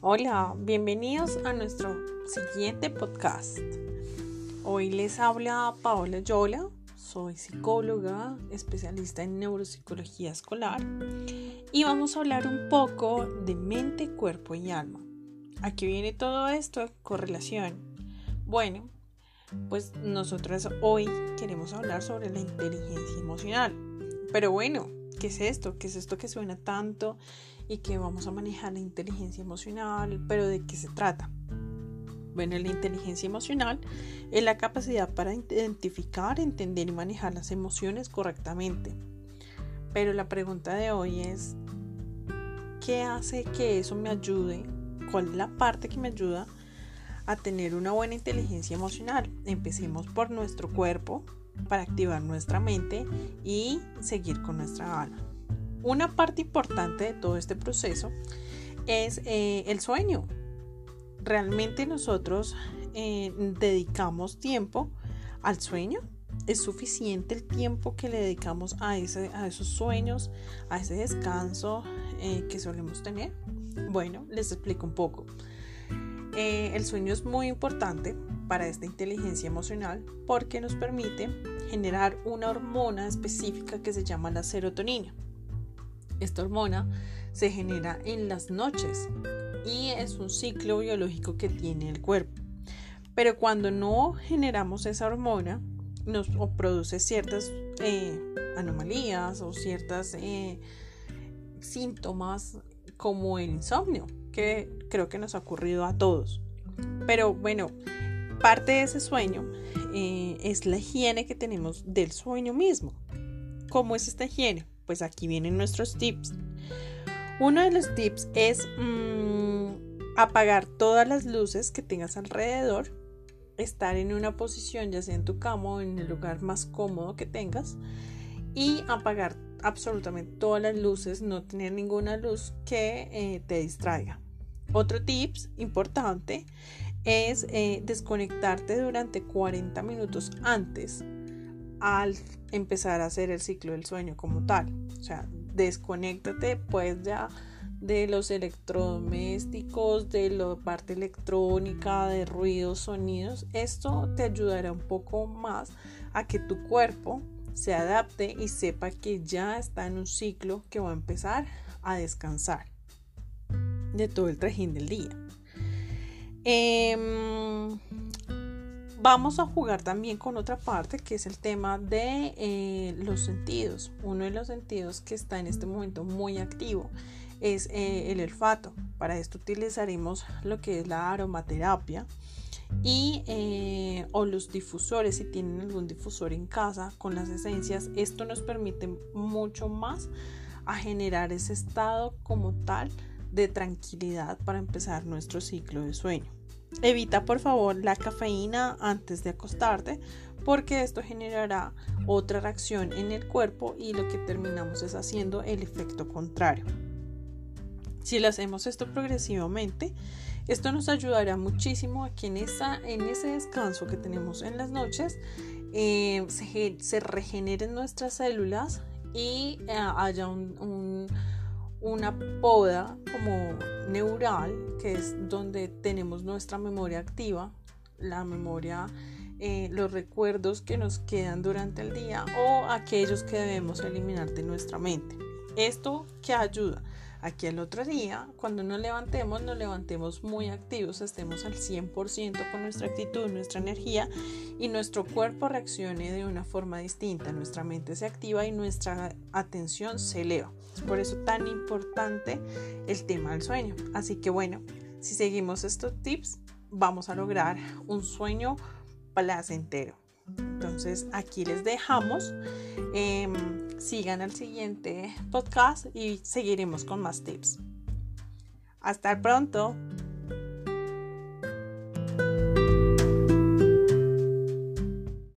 Hola, bienvenidos a nuestro siguiente podcast. Hoy les habla Paola Yola, soy psicóloga, especialista en neuropsicología escolar y vamos a hablar un poco de mente, cuerpo y alma. Aquí viene todo esto? Correlación. Bueno, pues nosotros hoy queremos hablar sobre la inteligencia emocional. Pero bueno, ¿qué es esto? ¿Qué es esto que suena tanto y que vamos a manejar la inteligencia emocional? ¿Pero de qué se trata? Bueno, la inteligencia emocional es la capacidad para identificar, entender y manejar las emociones correctamente. Pero la pregunta de hoy es, ¿qué hace que eso me ayude? ¿Cuál es la parte que me ayuda a tener una buena inteligencia emocional? Empecemos por nuestro cuerpo, para activar nuestra mente y seguir con nuestra alma. Una parte importante de todo este proceso es eh, el sueño. ¿Realmente nosotros eh, dedicamos tiempo al sueño? ¿Es suficiente el tiempo que le dedicamos a, esos sueños, a ese descanso eh, que solemos tener? Bueno, les explico un poco. El sueño es muy importante para esta inteligencia emocional porque nos permite generar una hormona específica que se llama la serotonina. Esta hormona se genera en las noches y es un ciclo biológico que tiene el cuerpo. Pero cuando no generamos esa hormona, nos produce ciertas eh, anomalías o ciertos eh, síntomas como el insomnio, que creo que nos ha ocurrido a todos. Pero bueno, parte de ese sueño eh, es la higiene que tenemos del sueño mismo. ¿Cómo es esta higiene? Pues aquí vienen nuestros tips. Uno de los tips es mm, apagar todas las luces que tengas alrededor, estar en una posición ya sea en tu cama o en el lugar más cómodo que tengas y apagar absolutamente todas las luces, no tener ninguna luz que eh, te distraiga. Otro tips importante es eh, desconectarte durante 40 minutos antes al empezar a hacer el ciclo del sueño como tal. O sea, desconéctate pues ya de los electrodomésticos, de la parte electrónica, de ruidos, sonidos. Esto te ayudará un poco más a que tu cuerpo se adapte y sepa que ya está en un ciclo que va a empezar a descansar de todo el trajín del día. Em, vamos a jugar también con otra parte que es el tema de eh, los sentidos. Uno de los sentidos que está en este momento muy activo es eh, el olfato. Para esto utilizaremos lo que es la aromaterapia y eh, o los difusores si tienen algún difusor en casa con las esencias esto nos permite mucho más a generar ese estado como tal de tranquilidad para empezar nuestro ciclo de sueño Evita por favor la cafeína antes de acostarte porque esto generará otra reacción en el cuerpo y lo que terminamos es haciendo el efecto contrario. Si lo hacemos esto progresivamente, esto nos ayudará muchísimo a que en, en ese descanso que tenemos en las noches eh, se, regeneren nuestras células y eh, haya un una poda como neural, que es donde tenemos nuestra memoria activa, la memoria, eh, los recuerdos que nos quedan durante el día o aquellos que debemos eliminar de nuestra mente. Esto que ayuda Aquí al otro día, cuando nos levantemos, nos levantemos muy activos, estemos al 100% con nuestra actitud, nuestra energía y nuestro cuerpo reaccione de una forma distinta. Nuestra mente se activa y nuestra atención se eleva. Es por eso tan importante el tema del sueño. Así que bueno, si seguimos estos tips, vamos a lograr un sueño placentero. Entonces aquí les dejamos. Em, sigan al siguiente podcast y seguiremos con más tips. Hasta pronto.